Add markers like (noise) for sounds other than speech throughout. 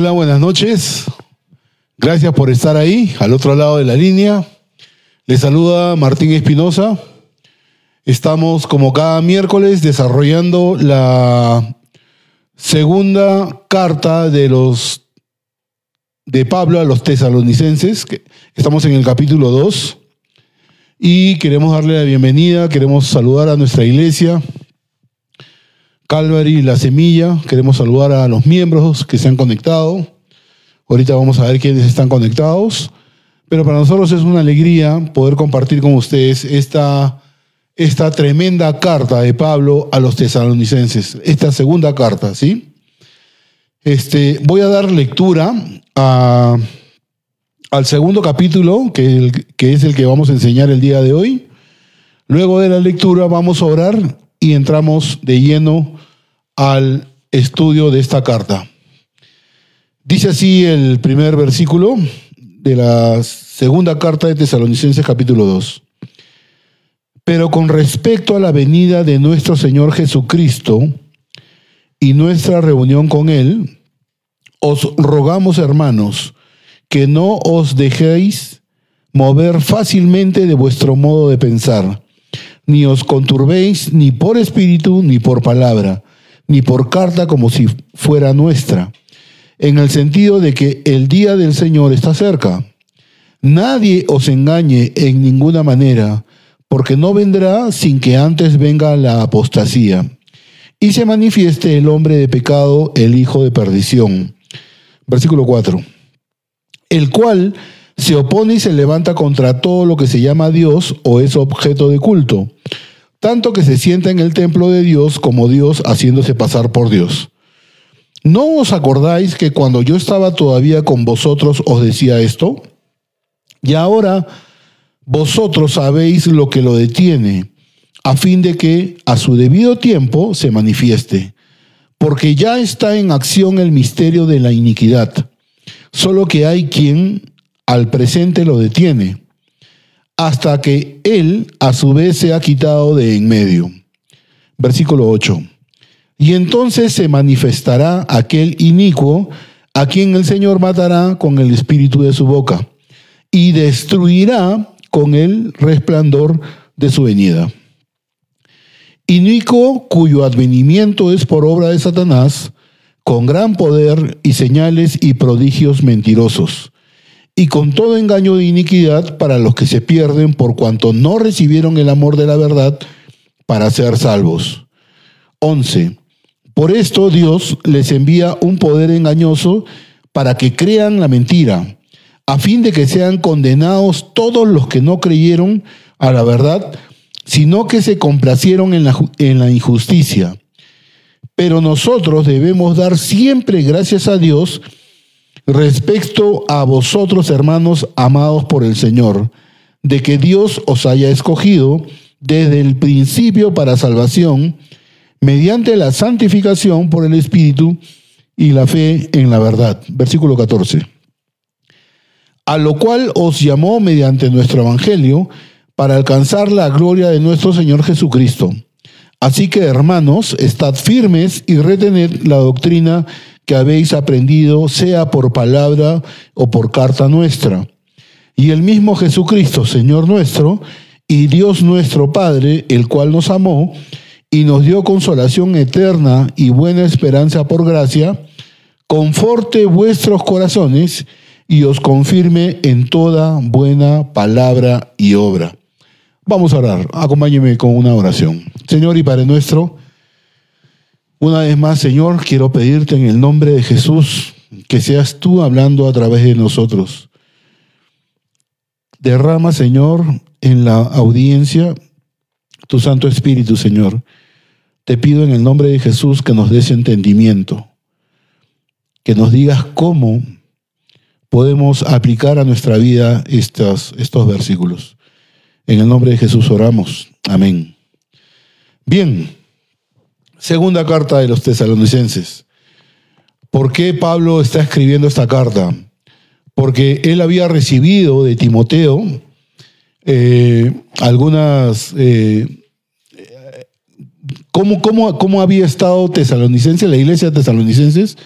Hola, buenas noches. Gracias por estar ahí, al otro lado de la línea. Les saluda Martín Espinosa. Estamos como cada miércoles desarrollando la segunda carta de los de Pablo a los tesalonicenses. Estamos en el capítulo 2 y queremos darle la bienvenida, queremos saludar a nuestra iglesia, Calvary La Semilla, queremos saludar a los miembros que se han conectado. Ahorita vamos a ver quiénes están conectados, pero para nosotros es una alegría poder compartir con ustedes esta, esta tremenda carta de Pablo a los tesalonicenses, esta segunda carta, ¿sí? Este, voy a dar lectura a al segundo capítulo, que, que es el que vamos a enseñar el día de hoy. Luego de la lectura vamos a orar y entramos de lleno al estudio de esta carta. Dice así el primer versículo de la segunda carta de Tesalonicenses capítulo 2. Pero con respecto a la venida de nuestro Señor Jesucristo y nuestra reunión con Él, os rogamos, hermanos, que no os dejéis mover fácilmente de vuestro modo de pensar, ni os conturbéis ni por espíritu ni por palabra, ni por carta como si fuera nuestra, en el sentido de que el día del Señor está cerca. Nadie os engañe en ninguna manera, porque no vendrá sin que antes venga la apostasía, y se manifieste el hombre de pecado, el hijo de perdición. Versículo 4 el cual se opone y se levanta contra todo lo que se llama Dios o es objeto de culto, tanto que se sienta en el templo de Dios como Dios haciéndose pasar por Dios. ¿No os acordáis que cuando yo estaba todavía con vosotros os decía esto? Y ahora vosotros sabéis lo que lo detiene, a fin de que a su debido tiempo se manifieste, porque ya está en acción el misterio de la iniquidad solo que hay quien al presente lo detiene, hasta que él a su vez se ha quitado de en medio. Versículo 8. Y entonces se manifestará aquel inicuo a quien el Señor matará con el espíritu de su boca y destruirá con el resplandor de su venida. Inicuo cuyo advenimiento es por obra de Satanás, con gran poder y señales y prodigios mentirosos, y con todo engaño de iniquidad para los que se pierden por cuanto no recibieron el amor de la verdad para ser salvos. 11. Por esto Dios les envía un poder engañoso para que crean la mentira, a fin de que sean condenados todos los que no creyeron a la verdad, sino que se complacieron en la, en la injusticia pero nosotros debemos dar siempre gracias a Dios respecto a vosotros, hermanos amados por el Señor, de que Dios os haya escogido desde el principio para salvación, mediante la santificación por el Espíritu y la fe en la verdad. Versículo 14. A lo cual os llamó mediante nuestro Evangelio para alcanzar la gloria de nuestro Señor Jesucristo Así que, hermanos, estad firmes y retened la doctrina que habéis aprendido, sea por palabra o por carta nuestra. Y el mismo Jesucristo, Señor nuestro, y Dios nuestro Padre, el cual nos amó y nos dio consolación eterna y buena esperanza por gracia, conforte vuestros corazones y os confirme en toda buena palabra y obra. Vamos a orar. Acompáñeme con una oración. Señor y Padre nuestro, una vez más, Señor, quiero pedirte en el nombre de Jesús que seas tú hablando a través de nosotros. Derrama, Señor, en la audiencia tu Santo Espíritu, Señor. Te pido en el nombre de Jesús que nos des entendimiento, que nos digas cómo podemos aplicar a nuestra vida estos, estos versículos. En el nombre de Jesús oramos. Amén. Bien, segunda carta de los tesalonicenses. ¿Por qué Pablo está escribiendo esta carta? Porque él había recibido de Timoteo eh, algunas... Eh, ¿cómo, cómo, había estado tesalonicense, la iglesia de tesalonicenses?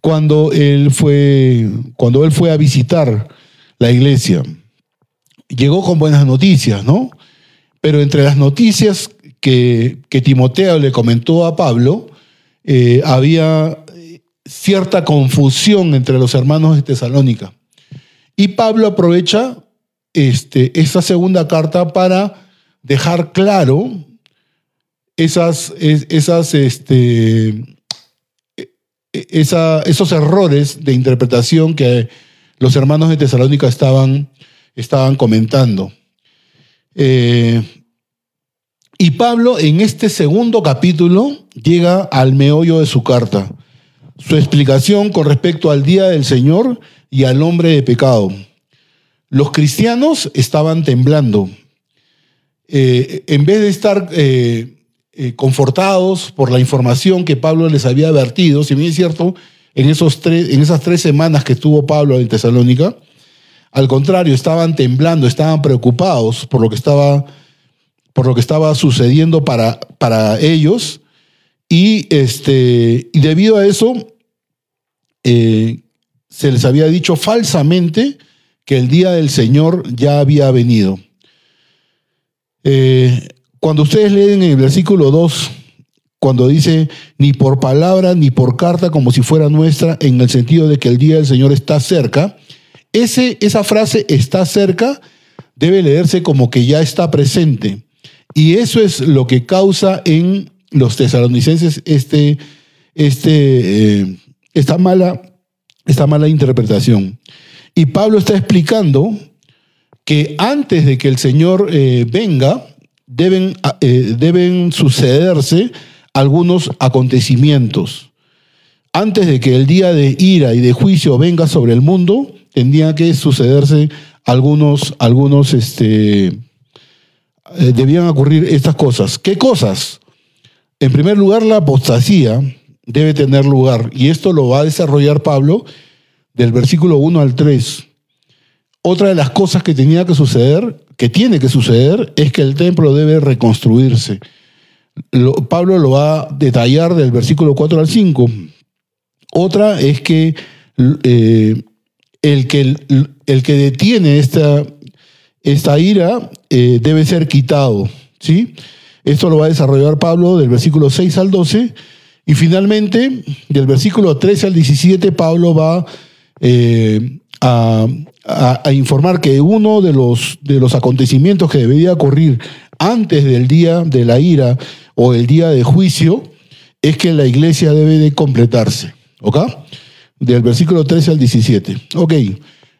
cuando él fue, cuando él fue a visitar la iglesia. Llegó con buenas noticias, ¿no? Pero entre las noticias que, que Timoteo le comentó a Pablo, eh, había cierta confusión entre los hermanos de Tesalónica. Y Pablo aprovecha este, esta segunda carta para dejar claro esas, esas, este, e, esos errores de interpretación que los hermanos de Tesalónica estaban, estaban comentando. Eh, y Pablo en este segundo capítulo llega al meollo de su carta, su explicación con respecto al día del Señor y al hombre de pecado. Los cristianos estaban temblando. Eh, en vez de estar eh, eh, confortados por la información que Pablo les había advertido, si bien es cierto, en, esos tres, en esas tres semanas que estuvo Pablo en Tesalónica, al contrario, estaban temblando, estaban preocupados por lo que estaba, por lo que estaba sucediendo para, para ellos. Y, este, debido a eso, eh, se les había dicho falsamente que el día del Señor ya había venido. Eh, cuando ustedes leen en el versículo 2, cuando dice ni por palabra ni por carta como si fuera nuestra, en el sentido de que el día del Señor está cerca, ese, esa frase está cerca debe leerse como que ya está presente. Y eso es lo que causa en los tesalonicenses este, este, eh, esta, mala, esta mala interpretación. Y Pablo está explicando que antes de que el Señor eh, venga, deben, eh, deben sucederse algunos acontecimientos. Antes de que el día de ira y de juicio venga sobre el mundo, tendrían que sucederse algunos, algunos, este, eh, debían ocurrir estas cosas. ¿Qué cosas? En primer lugar, la apostasía debe tener lugar, y esto lo va a desarrollar Pablo del versículo 1 al 3. Otra de las cosas que tenía que suceder que tiene que suceder es que el templo debe reconstruirse. Pablo lo va a detallar del versículo 4 al 5. Otra es que eh, el, que el, que detiene esta, esta ira eh, debe ser quitado. ¿sí? Esto lo va a desarrollar Pablo del versículo 6 al 12. Y finalmente, del versículo 13 al 17, Pablo va eh, a, informar que uno de los, de los acontecimientos que debería ocurrir antes del día de la ira o el día de juicio es que la iglesia debe de completarse. ¿Ok? Del versículo 13 al 17. Ok.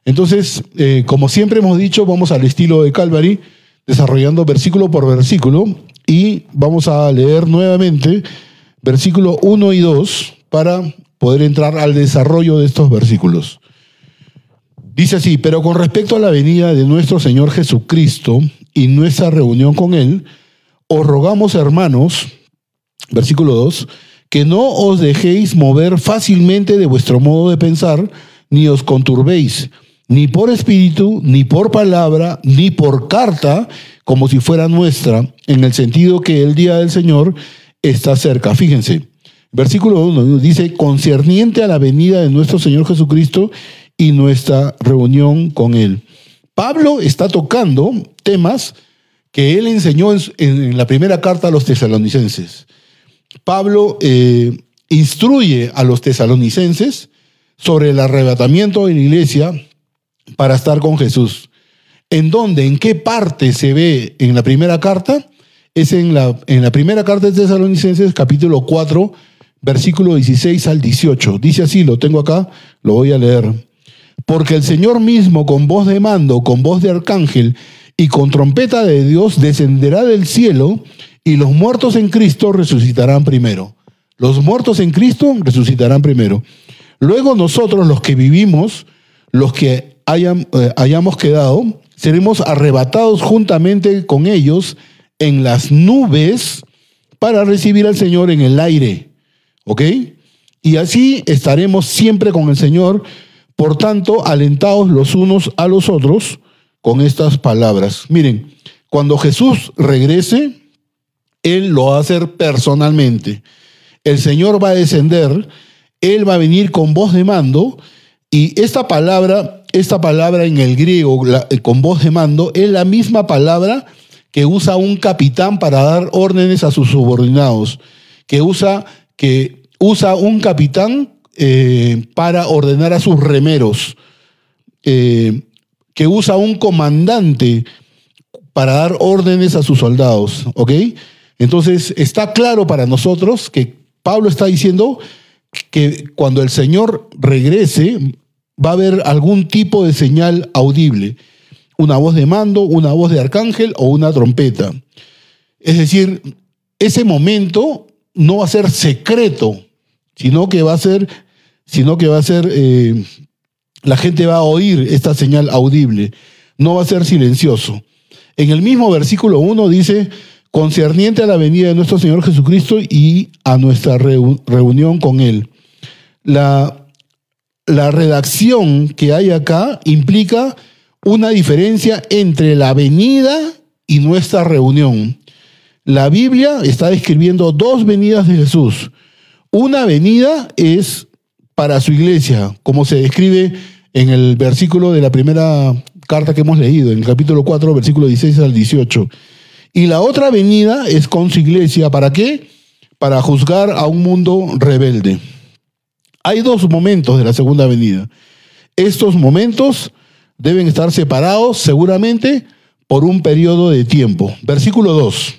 Entonces, eh, como siempre hemos dicho, vamos al estilo de Calvary, desarrollando versículo por versículo, y vamos a leer nuevamente versículo 1 y 2 para poder entrar al desarrollo de estos versículos. Dice así, pero con respecto a la venida de nuestro Señor Jesucristo y nuestra reunión con Él, os rogamos, hermanos, versículo 2, que no os dejéis mover fácilmente de vuestro modo de pensar, ni os conturbéis, ni por espíritu, ni por palabra, ni por carta, como si fuera nuestra, en el sentido que el día del Señor está cerca. Fíjense, versículo 1 dice, concerniente a la venida de nuestro Señor Jesucristo y nuestra reunión con Él. Pablo está tocando temas que él enseñó en, la primera carta a los tesalonicenses. Pablo eh, instruye a los tesalonicenses sobre el arrebatamiento de la iglesia para estar con Jesús. ¿En dónde? ¿En qué parte se ve en la primera carta? Es en la, en la primera carta de Tesalonicenses, capítulo 4, versículo 16 al 18. Dice así, lo tengo acá, lo voy a leer. Porque el Señor mismo, con voz de mando, con voz de arcángel y con trompeta de Dios, descenderá del cielo y los muertos en Cristo resucitarán primero. Los muertos en Cristo resucitarán primero. Luego nosotros, los que vivimos, los que eh, hayamos quedado, seremos arrebatados juntamente con ellos en las nubes para recibir al Señor en el aire. ¿Ok? Y así estaremos siempre con el Señor. Por tanto, alentados los unos a los otros con estas palabras. Miren, cuando Jesús regrese, Él lo va a hacer personalmente. El Señor va a descender Él va a venir con voz de mando y esta palabra, esta palabra en el griego, eh, con voz de mando, es la misma palabra que usa un capitán para dar órdenes a sus subordinados, que usa, que usa un capitán eh, para ordenar a sus remeros, eh, que usa un comandante para dar órdenes a sus soldados, ¿ok? Entonces está claro para nosotros que Pablo está diciendo que cuando el Señor regrese va a haber algún tipo de señal audible, una voz de mando, una voz de arcángel o una trompeta. Es decir, ese momento no va a ser secreto, sino que va a ser, sino que va a ser, eh, la gente va a oír esta señal audible, no va a ser silencioso. En el mismo versículo 1 dice, concerniente a la venida de nuestro Señor Jesucristo y a nuestra reunión con Él. La, la redacción que hay acá implica una diferencia entre la venida y nuestra reunión. La Biblia está describiendo dos venidas de Jesús. Una venida es para su iglesia, como se describe en el versículo de la primera carta que hemos leído, en el capítulo 4, versículo 16 al 18. Y la otra venida es con su iglesia. ¿Para qué? Para juzgar a un mundo rebelde. Hay dos momentos de la segunda venida. Estos momentos deben estar separados seguramente por un periodo de tiempo. Versículo 2.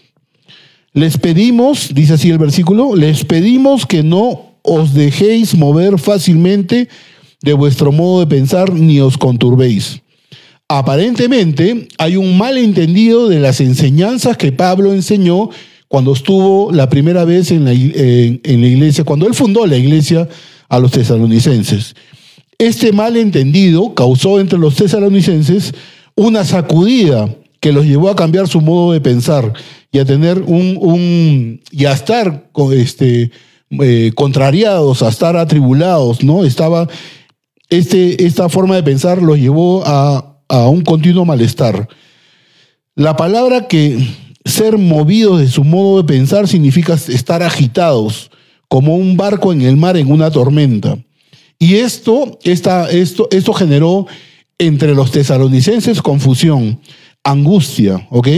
Les pedimos, dice así el versículo, les pedimos que no os dejéis mover fácilmente de vuestro modo de pensar ni os conturbéis Aparentemente hay un malentendido de las enseñanzas que Pablo enseñó cuando estuvo la primera vez en la, iglesia, cuando él fundó la iglesia a los tesalonicenses. Este malentendido causó entre los tesalonicenses una sacudida que los llevó a cambiar su modo de pensar y a tener un, un y a estar este, eh, contrariados, a estar atribulados, ¿no? Estaba, este, esta forma de pensar los llevó a, a un continuo malestar. La palabra que ser movidos de su modo de pensar significa estar agitados, como un barco en el mar en una tormenta. Y esto, esto, esto generó entre los tesalonicenses confusión, angustia, ¿ok?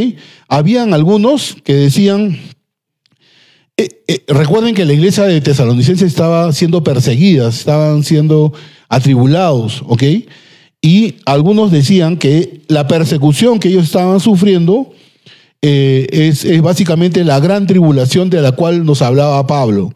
Habían algunos que decían, eh, eh, recuerden que la iglesia de tesalonicenses estaba siendo perseguida, estaban siendo atribulados, ¿ok? Y algunos decían que la persecución que ellos estaban sufriendo eh, es, básicamente la gran tribulación de la cual nos hablaba Pablo.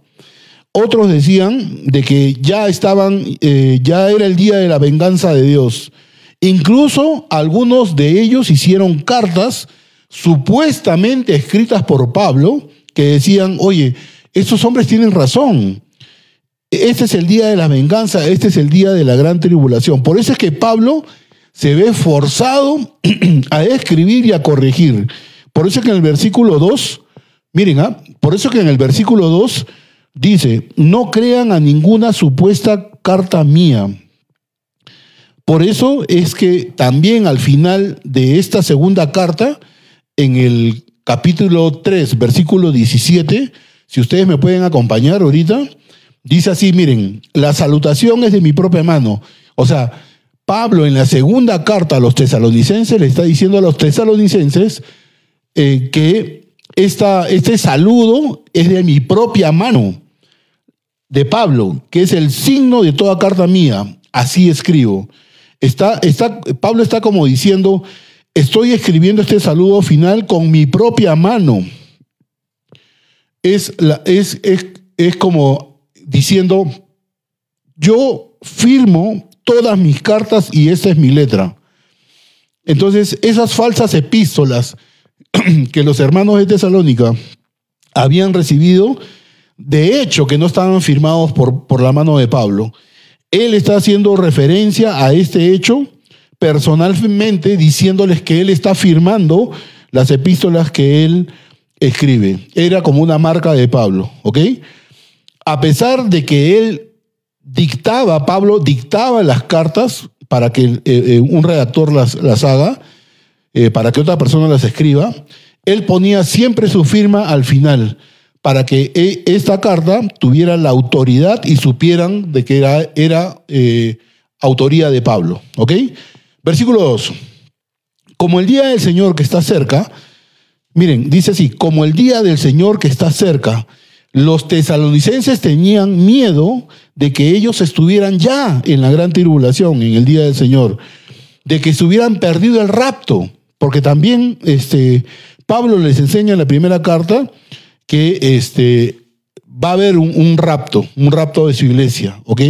Otros decían de que ya estaban, eh, ya era el día de la venganza de Dios. Incluso algunos de ellos hicieron cartas supuestamente escritas por Pablo que decían, oye, estos hombres tienen razón. Este es el día de la venganza, este es el día de la gran tribulación. Por eso es que Pablo se ve forzado (clears throat) a escribir y a corregir. Por eso es que en el versículo 2, miren, ¿ah? por eso es que en el versículo 2 dice, no crean a ninguna supuesta carta mía. Por eso es que también al final de esta segunda carta, en el capítulo 3, versículo 17, si ustedes me pueden acompañar ahorita, Dice así, miren, la salutación es de mi propia mano. O sea, Pablo en la segunda carta a los tesalonicenses le está diciendo a los tesalonicenses eh, que esta, este saludo es de mi propia mano, de Pablo, que es el signo de toda carta mía. Así escribo. Está, está, Pablo está como diciendo, estoy escribiendo este saludo final con mi propia mano. Es, la, es, es, es como diciendo, yo firmo todas mis cartas y esta es mi letra. Entonces, esas falsas epístolas (clears throat) que los hermanos de Tesalónica habían recibido, de hecho que no estaban firmados por, por la mano de Pablo, él está haciendo referencia a este hecho personalmente, diciéndoles que él está firmando las epístolas que él escribe. Era como una marca de Pablo, ¿ok? a pesar de que él dictaba, Pablo dictaba las cartas para que eh, eh, un redactor las, las haga, eh, para que otra persona las escriba, él ponía siempre su firma al final, para que e- esta carta tuviera la autoridad y supieran de que era, eh, autoría de Pablo. ¿Ok? Versículo 2. Como el día del Señor que está cerca, miren, dice así, como el día del Señor que está cerca, los tesalonicenses tenían miedo de que ellos estuvieran ya en la gran tribulación, en el día del Señor, de que se hubieran perdido el rapto, porque también este, Pablo les enseña en la primera carta que este, va a haber un, rapto, un rapto de su iglesia, ¿ok?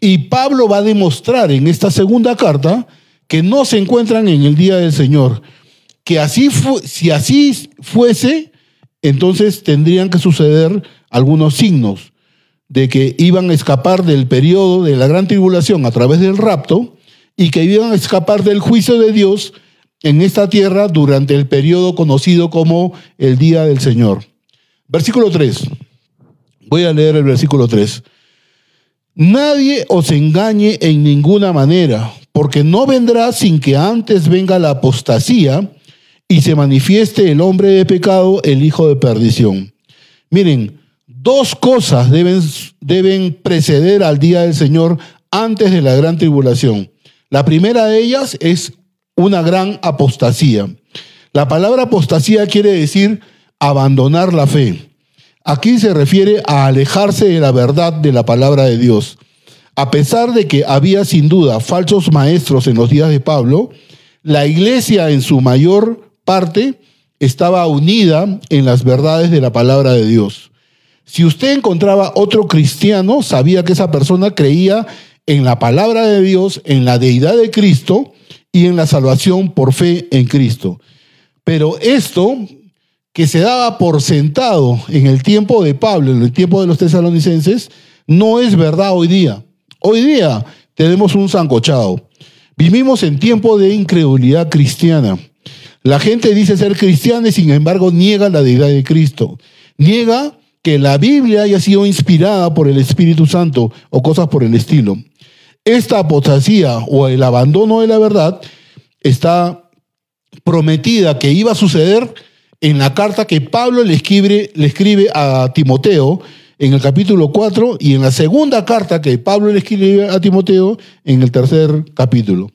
Y Pablo va a demostrar en esta segunda carta que no se encuentran en el día del Señor, que así si así fuese, entonces tendrían que suceder algunos signos de que iban a escapar del periodo de la gran tribulación a través del rapto y que iban a escapar del juicio de Dios en esta tierra durante el periodo conocido como el día del Señor. Versículo 3. Voy a leer el versículo 3. Nadie os engañe en ninguna manera, porque no vendrá sin que antes venga la apostasía y se manifieste el hombre de pecado, el hijo de perdición. Miren, dos cosas deben, deben preceder al día del Señor antes de la gran tribulación. La primera de ellas es una gran apostasía. La palabra apostasía quiere decir abandonar la fe. Aquí se refiere a alejarse de la verdad de la palabra de Dios. A pesar de que había sin duda falsos maestros en los días de Pablo, la iglesia en su mayor parte estaba unida en las verdades de la palabra de Dios. Si usted encontraba otro cristiano, sabía que esa persona creía en la palabra de Dios, en la deidad de Cristo y en la salvación por fe en Cristo. Pero esto que se daba por sentado en el tiempo de Pablo, en el tiempo de los tesalonicenses, no es verdad hoy día. Hoy día tenemos un zancochado. Vivimos en tiempo de incredulidad cristiana. La gente dice ser cristiana y sin embargo niega la deidad de Cristo. Niega que la Biblia haya sido inspirada por el Espíritu Santo o cosas por el estilo. Esta apostasía o el abandono de la verdad está prometida que iba a suceder en la carta que Pablo le escribe, le escribe a Timoteo en el capítulo 4 y en la segunda carta que Pablo le escribe a Timoteo en el tercer capítulo.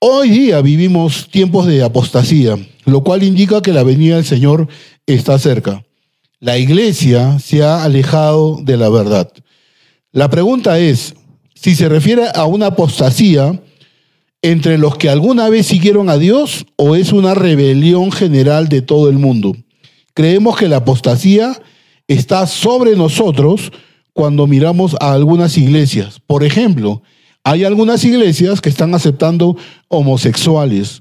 Hoy día vivimos tiempos de apostasía, lo cual indica que la venida del Señor está cerca. La iglesia se ha alejado de la verdad. La pregunta es, si se refiere a una apostasía entre los que alguna vez siguieron a Dios o es una rebelión general de todo el mundo. Creemos que la apostasía está sobre nosotros cuando miramos a algunas iglesias. Por ejemplo, hay algunas iglesias que están aceptando homosexuales,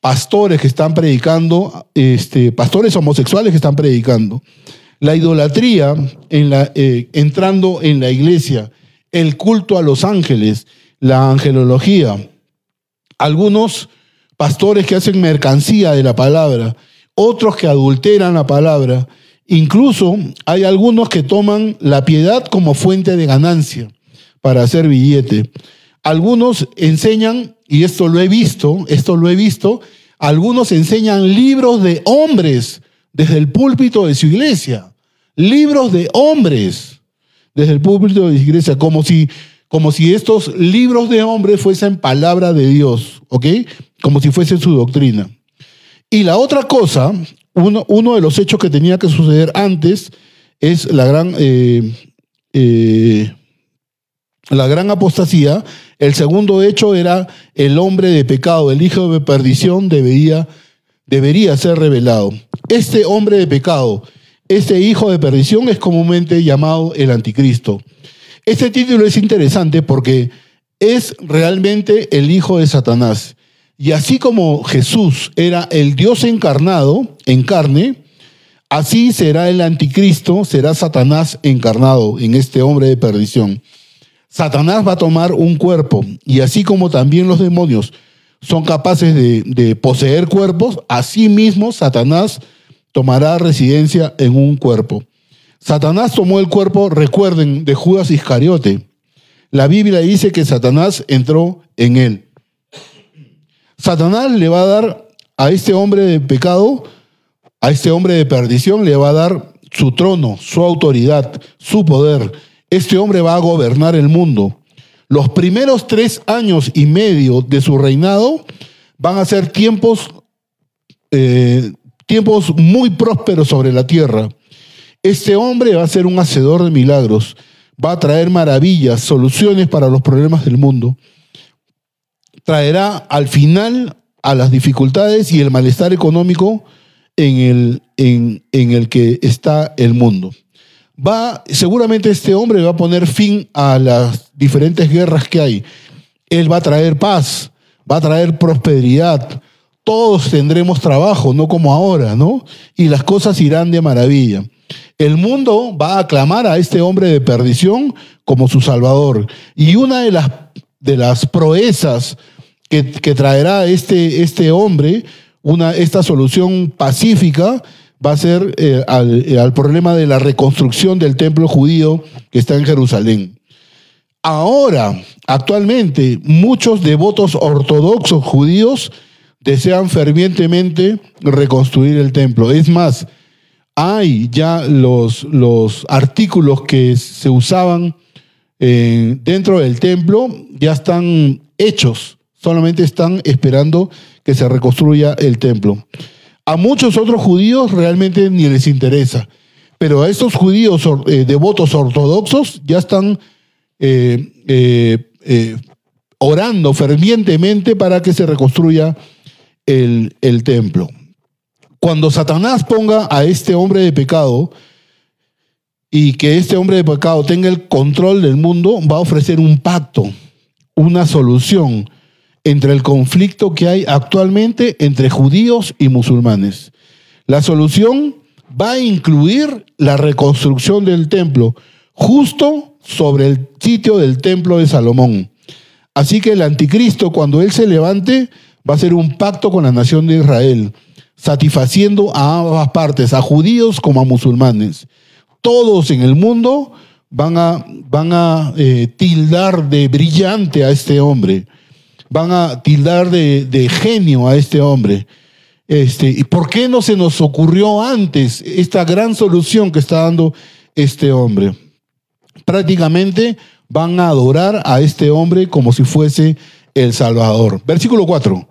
pastores que están predicando, este, pastores homosexuales que están predicando. La idolatría en la, eh, entrando en la iglesia, el culto a los ángeles, la angelología, algunos pastores que hacen mercancía de la palabra, otros que adulteran la palabra, incluso hay algunos que toman la piedad como fuente de ganancia para hacer billete. Algunos enseñan, y esto lo he visto, esto lo he visto, algunos enseñan libros de hombres desde el púlpito de su iglesia, libros de hombres desde el púlpito de su iglesia, como si como si estos libros de hombres fuesen palabra de Dios, ¿ok? Como si fuese su doctrina. Y la otra cosa, uno, de los hechos que tenía que suceder antes es la gran, eh, eh, la gran apostasía. El segundo hecho era el hombre de pecado, el hijo de perdición debería, debería ser revelado. Este hombre de pecado, este hijo de perdición es comúnmente llamado el anticristo. Este título es interesante porque es realmente el hijo de Satanás. Y así como Jesús era el Dios encarnado en carne, así será el anticristo, será Satanás encarnado en este hombre de perdición. Satanás va a tomar un cuerpo y así como también los demonios son capaces de, poseer cuerpos, así mismo Satanás tomará residencia en un cuerpo. Satanás tomó el cuerpo, recuerden, de Judas Iscariote. La Biblia dice que Satanás entró en él. Satanás le va a dar a este hombre de pecado, a este hombre de perdición, le va a dar su trono, su autoridad, su poder. Este hombre va a gobernar el mundo. Los primeros tres años y medio de su reinado van a ser tiempos, eh, tiempos muy prósperos sobre la tierra. Este hombre va a ser un hacedor de milagros, va a traer maravillas, soluciones para los problemas del mundo. Traerá al final a las dificultades y el malestar económico en el, en, el que está el mundo. Va, seguramente este hombre va a poner fin a las diferentes guerras que hay. Él va a traer paz, va a traer prosperidad. Todos tendremos trabajo, no como ahora, ¿no? Y las cosas irán de maravilla. El mundo va a aclamar a este hombre de perdición como su salvador. Y una de las, de las proezas que, traerá este, este hombre, una, esta solución pacífica, va a ser eh, al, eh, al problema de la reconstrucción del templo judío que está en Jerusalén. Ahora, actualmente, muchos devotos ortodoxos judíos desean fervientemente reconstruir el templo. Es más, hay ya los, los artículos que se usaban eh, dentro del templo, ya están hechos, solamente están esperando que se reconstruya el templo. A muchos otros judíos realmente ni les interesa, pero a estos judíos eh, devotos ortodoxos ya están eh, orando fervientemente para que se reconstruya el, el templo cuando Satanás ponga a este hombre de pecado y que este hombre de pecado tenga el control del mundo, va a ofrecer un pacto, una solución entre el conflicto que hay actualmente entre judíos y musulmanes. La solución va a incluir la reconstrucción del templo justo sobre el sitio del templo de Salomón. Así que el anticristo, cuando él se levante, va a hacer un pacto con la nación de Israel satisfaciendo a ambas partes, a judíos como a musulmanes. Todos en el mundo van a, van a eh, tildar de brillante a este hombre, van a tildar de, genio a este hombre. Este, ¿Y por qué no se nos ocurrió antes esta gran solución que está dando este hombre? Prácticamente van a adorar a este hombre como si fuese el Salvador. Versículo 4.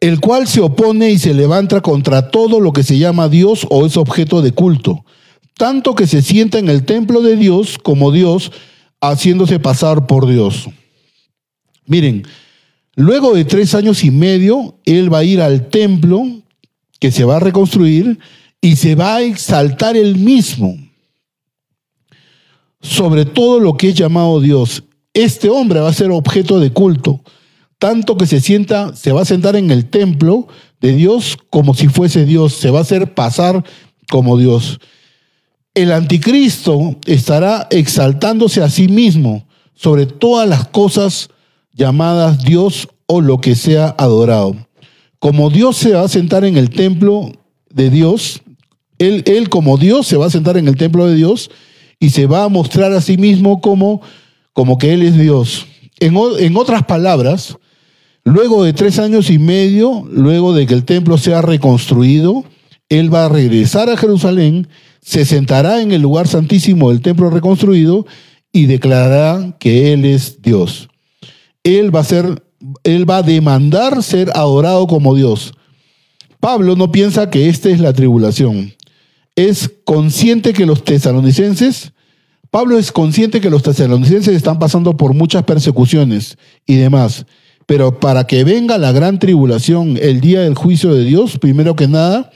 El cual se opone y se levanta contra todo lo que se llama Dios o es objeto de culto, tanto que se sienta en el templo de Dios como Dios, haciéndose pasar por Dios. Miren, luego de tres años y medio, él va a ir al templo que se va a reconstruir y se va a exaltar él mismo sobre todo lo que es llamado Dios. Este hombre va a ser objeto de culto tanto que se sienta, se va a sentar en el templo de Dios como si fuese Dios, se va a hacer pasar como Dios. El anticristo estará exaltándose a sí mismo sobre todas las cosas llamadas Dios o lo que sea adorado. Como Dios se va a sentar en el templo de Dios, él, él como Dios se va a sentar en el templo de Dios y se va a mostrar a sí mismo como, como que Él es Dios. En, en otras palabras, Luego de tres años y medio, luego de que el templo sea reconstruido, él va a regresar a Jerusalén, se sentará en el lugar santísimo del templo reconstruido y declarará que él es Dios. Él va a ser, él va a demandar ser adorado como Dios. Pablo no piensa que esta es la tribulación. Es consciente que los tesalonicenses, Pablo es consciente que los tesalonicenses están pasando por muchas persecuciones y demás. Pero para que venga la gran tribulación, el día del juicio de Dios, primero que nada,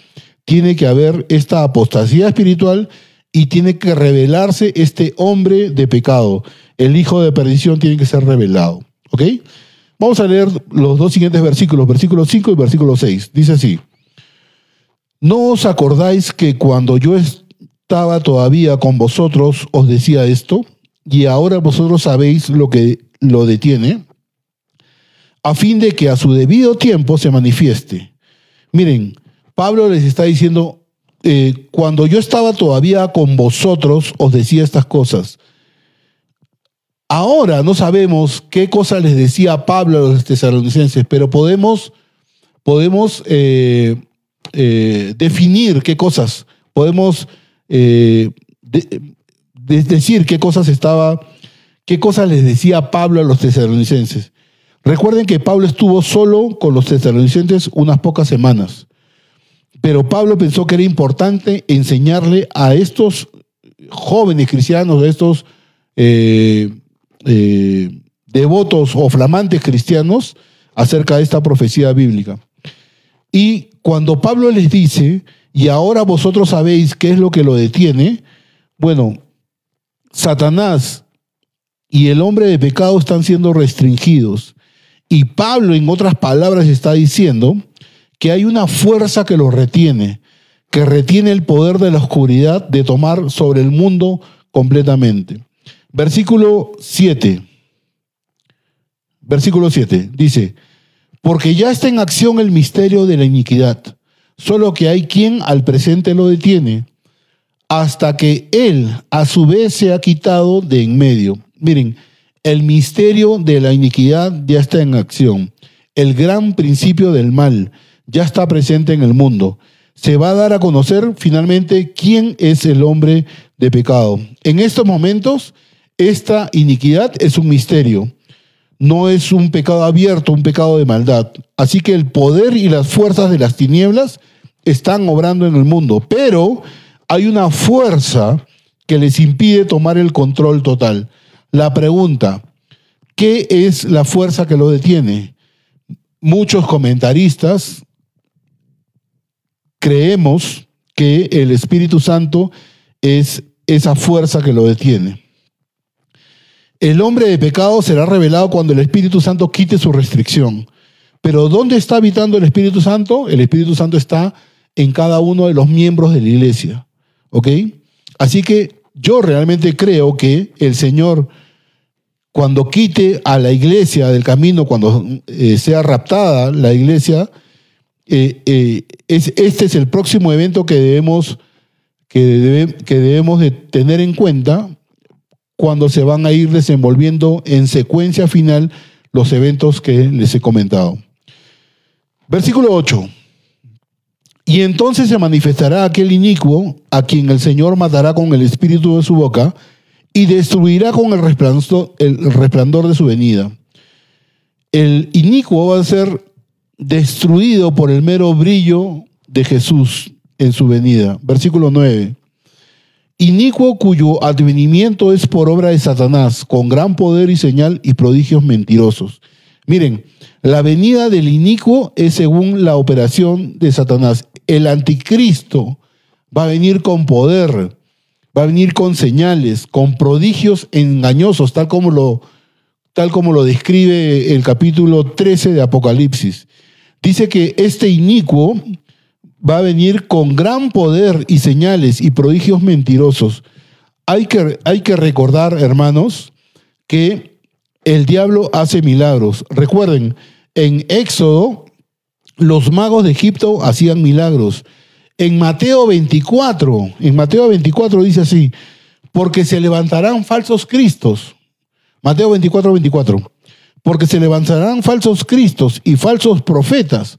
tiene que haber esta apostasía espiritual y tiene que revelarse este hombre de pecado. El hijo de perdición tiene que ser revelado. ¿Ok? Vamos a leer los dos siguientes versículos, versículo 5 y versículo 6. Dice así. ¿No os acordáis que cuando yo estaba todavía con vosotros os decía esto? Y ahora vosotros sabéis lo que lo detiene a fin de que a su debido tiempo se manifieste. Miren, Pablo les está diciendo, eh, cuando yo estaba todavía con vosotros, os decía estas cosas. Ahora no sabemos qué cosas les decía Pablo a los tesalonicenses, pero podemos, podemos eh, eh, definir qué cosas, podemos decir qué cosas estaba, qué cosas les decía Pablo a los tesalonicenses. Recuerden que Pablo estuvo solo con los tesalonicenses unas pocas semanas, pero Pablo pensó que era importante enseñarle a estos jóvenes cristianos, a estos eh, devotos o flamantes cristianos, acerca de esta profecía bíblica. Y cuando Pablo les dice, y ahora vosotros sabéis qué es lo que lo detiene, bueno, Satanás y el hombre de pecado están siendo restringidos. Y Pablo, en otras palabras, está diciendo que hay una fuerza que lo retiene, que retiene el poder de la oscuridad de tomar sobre el mundo completamente. Versículo 7. Versículo 7 dice, porque ya está en acción el misterio de la iniquidad, solo que hay quien al presente lo detiene, hasta que él a su vez se ha quitado de en medio. Miren, el misterio de la iniquidad ya está en acción. El gran principio del mal ya está presente en el mundo. Se va a dar a conocer finalmente quién es el hombre de pecado. En estos momentos, esta iniquidad es un misterio no es un pecado abierto, un pecado de maldad. Así que el poder y las fuerzas de las tinieblas están obrando en el mundo, pero hay una fuerza que les impide tomar el control total. La pregunta, ¿qué es la fuerza que lo detiene? Muchos comentaristas creemos que el Espíritu Santo es esa fuerza que lo detiene. El hombre de pecado será revelado cuando el Espíritu Santo quite su restricción. Pero ¿dónde está habitando el Espíritu Santo? El Espíritu Santo está en cada uno de los miembros de la iglesia. ¿Ok? Así que yo realmente creo que el Señor, cuando quite a la iglesia del camino, cuando eh, sea raptada la iglesia, eh, eh, este es el próximo evento que debemos, que, debemos de tener en cuenta cuando se van a ir desenvolviendo en secuencia final los eventos que les he comentado. Versículo 8. Y entonces se manifestará aquel inicuo a quien el Señor matará con el espíritu de su boca y destruirá con el resplandor, el resplandor de su venida. El inicuo va a ser destruido por el mero brillo de Jesús en su venida. Versículo 9 inicuo cuyo advenimiento es por obra de Satanás, con gran poder y señal y prodigios mentirosos. Miren, la venida del inicuo es según la operación de Satanás. El anticristo va a venir con poder, va a venir con señales, con prodigios engañosos, tal como lo, tal como lo describe el capítulo 13 de Apocalipsis. Dice que este inicuo va a venir con gran poder y señales y prodigios mentirosos. Hay que, hay que recordar, hermanos, que el diablo hace milagros. Recuerden, en Éxodo, los magos de Egipto hacían milagros. En Mateo 24, en Mateo 24 dice así, porque se levantarán falsos cristos. Mateo 24, 24. Porque se levantarán falsos cristos y falsos profetas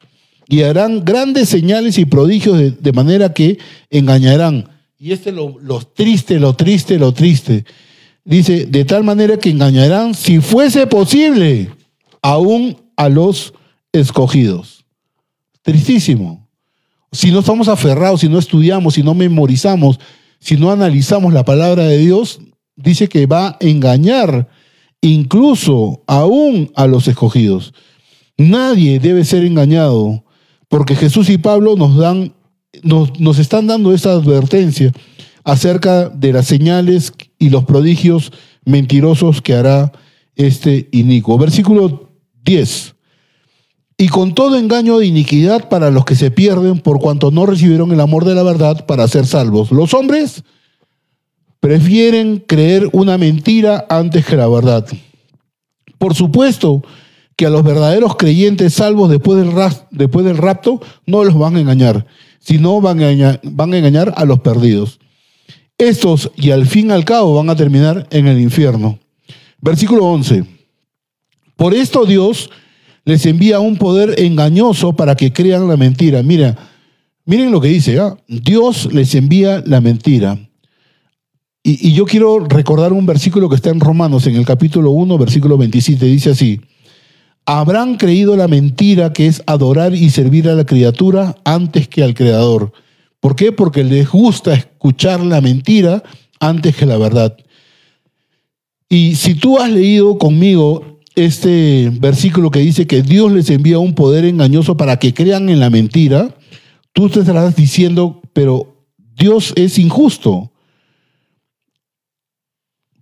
y harán grandes señales y prodigios de, manera que engañarán. Y este es lo, lo triste, lo triste, lo triste. Dice, de tal manera que engañarán, si fuese posible, aún a los escogidos. Tristísimo. Si no estamos aferrados, si no estudiamos, si no memorizamos, si no analizamos la palabra de Dios, dice que va a engañar incluso aún a los escogidos. Nadie debe ser engañado porque Jesús y Pablo nos dan, nos, están dando esa advertencia acerca de las señales y los prodigios mentirosos que hará este inicuo. Versículo 10. Y con todo engaño de iniquidad para los que se pierden por cuanto no recibieron el amor de la verdad para ser salvos. Los hombres prefieren creer una mentira antes que la verdad. Por supuesto, que a los verdaderos creyentes salvos después del, después del rapto no los van a engañar, sino van a van a engañar a los perdidos. Estos, y al fin y al cabo, van a terminar en el infierno. Versículo 11. Por esto Dios les envía un poder engañoso para que crean la mentira. Mira, Miren lo que dice, ¿ah? Dios les envía la mentira. Y, y, yo quiero recordar un versículo que está en Romanos, en el capítulo 1, versículo 27, dice así, habrán creído la mentira que es adorar y servir a la criatura antes que al Creador. ¿Por qué? Porque les gusta escuchar la mentira antes que la verdad. Y si tú has leído conmigo este versículo que dice que Dios les envía un poder engañoso para que crean en la mentira, tú te estarás diciendo, pero Dios es injusto.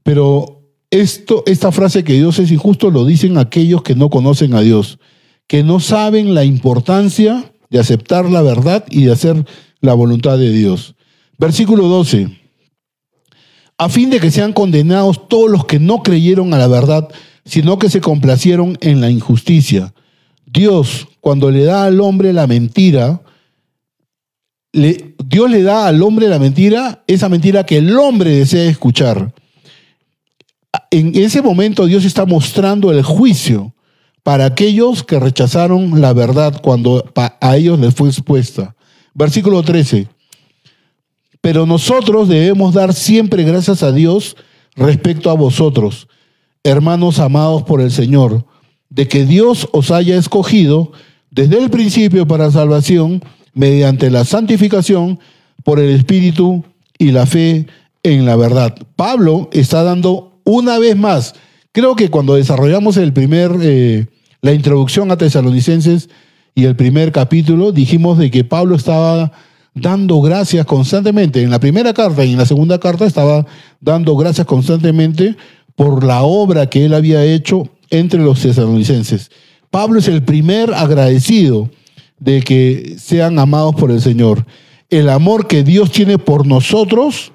Pero esto, esta frase que Dios es injusto lo dicen aquellos que no conocen a Dios, que no saben la importancia de aceptar la verdad y de hacer la voluntad de Dios. Versículo 12. A fin de que sean condenados todos los que no creyeron a la verdad, sino que se complacieron en la injusticia. Dios, cuando le da al hombre la mentira, Dios le da al hombre la mentira, esa mentira que el hombre desea escuchar. En ese momento Dios está mostrando el juicio para aquellos que rechazaron la verdad cuando a ellos les fue expuesta. Versículo 13. Pero nosotros debemos dar siempre gracias a Dios respecto a vosotros, hermanos amados por el Señor, de que Dios os haya escogido desde el principio para salvación mediante la santificación por el Espíritu y la fe en la verdad. Pablo está dando una vez más, creo que cuando desarrollamos el primer, eh, la introducción a tesalonicenses y el primer capítulo, dijimos de que Pablo estaba dando gracias constantemente. En la primera carta y en la segunda carta estaba dando gracias constantemente por la obra que él había hecho entre los tesalonicenses. Pablo es el primer agradecido de que sean amados por el Señor. El amor que Dios tiene por nosotros,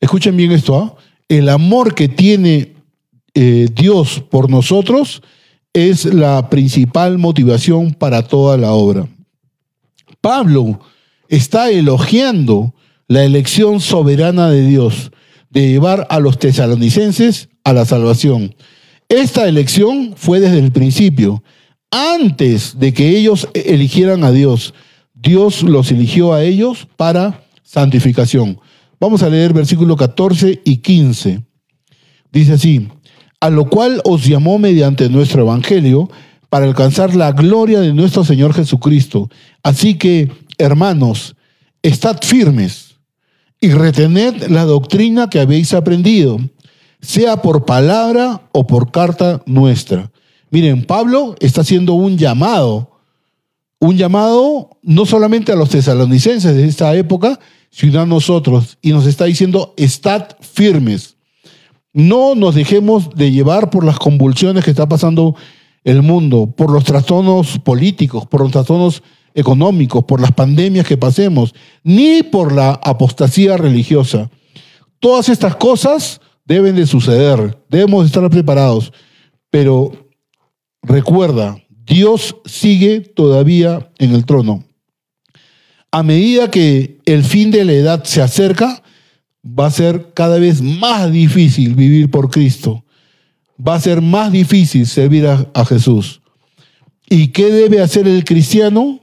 escuchen bien esto, ¿ah? el amor que tiene eh, Dios por nosotros es la principal motivación para toda la obra. Pablo está elogiando la elección soberana de Dios de llevar a los tesalonicenses a la salvación. Esta elección fue desde el principio antes de que ellos eligieran a Dios, Dios los eligió a ellos para santificación. Vamos a leer versículos 14 y 15. Dice así, a lo cual os llamó mediante nuestro evangelio para alcanzar la gloria de nuestro Señor Jesucristo. Así que, hermanos, estad firmes y retened la doctrina que habéis aprendido, sea por palabra o por carta nuestra Miren, Pablo está haciendo un llamado, un llamado no solamente a los tesalonicenses de esta época, sino a nosotros, y nos está diciendo, estad firmes. No nos dejemos de llevar por las convulsiones que está pasando el mundo, por los trastornos políticos, por los trastornos económicos, por las pandemias que pasemos, ni por la apostasía religiosa. Todas estas cosas deben de suceder, debemos estar preparados, pero Recuerda, Dios sigue todavía en el trono. A medida que el fin de la edad se acerca, va a ser cada vez más difícil vivir por Cristo. Va a ser más difícil servir a, Jesús. ¿Y qué debe hacer el cristiano?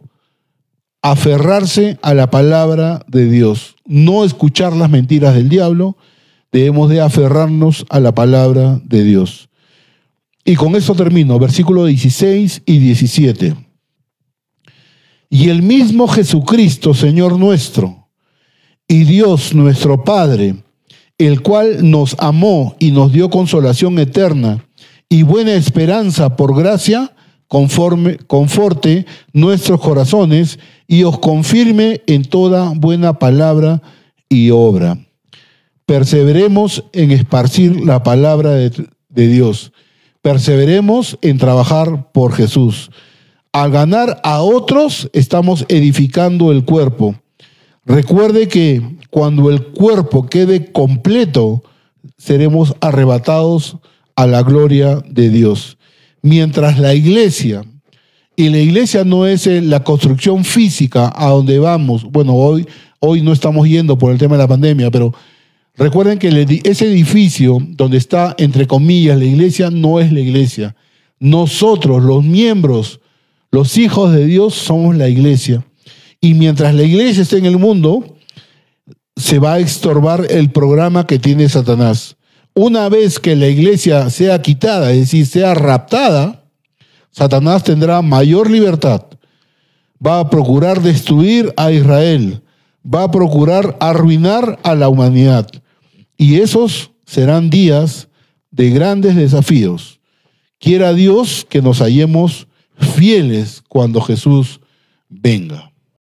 Aferrarse a la palabra de Dios. No escuchar las mentiras del diablo. Debemos de aferrarnos a la palabra de Dios. Y con eso termino, versículo 16 y 17. Y el mismo Jesucristo, Señor nuestro, y Dios nuestro Padre, el cual nos amó y nos dio consolación eterna y buena esperanza por gracia, conforme, conforte nuestros corazones y os confirme en toda buena palabra y obra. Perseveremos en esparcir la palabra de, de Dios Perseveremos en trabajar por Jesús. Al ganar a otros, estamos edificando el cuerpo. Recuerde que cuando el cuerpo quede completo, seremos arrebatados a la gloria de Dios. Mientras la iglesia, y la iglesia no es la construcción física a donde vamos, bueno, hoy, hoy no estamos yendo por el tema de la pandemia, pero Recuerden que ese edificio donde está, entre comillas, la iglesia, no es la iglesia. Nosotros, los miembros, los hijos de Dios, somos la iglesia. Y mientras la iglesia esté en el mundo, se va a estorbar el programa que tiene Satanás. Una vez que la iglesia sea quitada, es decir, sea raptada, Satanás tendrá mayor libertad. Va a procurar destruir a Israel. Va a procurar arruinar a la humanidad. Y esos serán días de grandes desafíos. Quiera Dios que nos hallemos fieles cuando Jesús venga.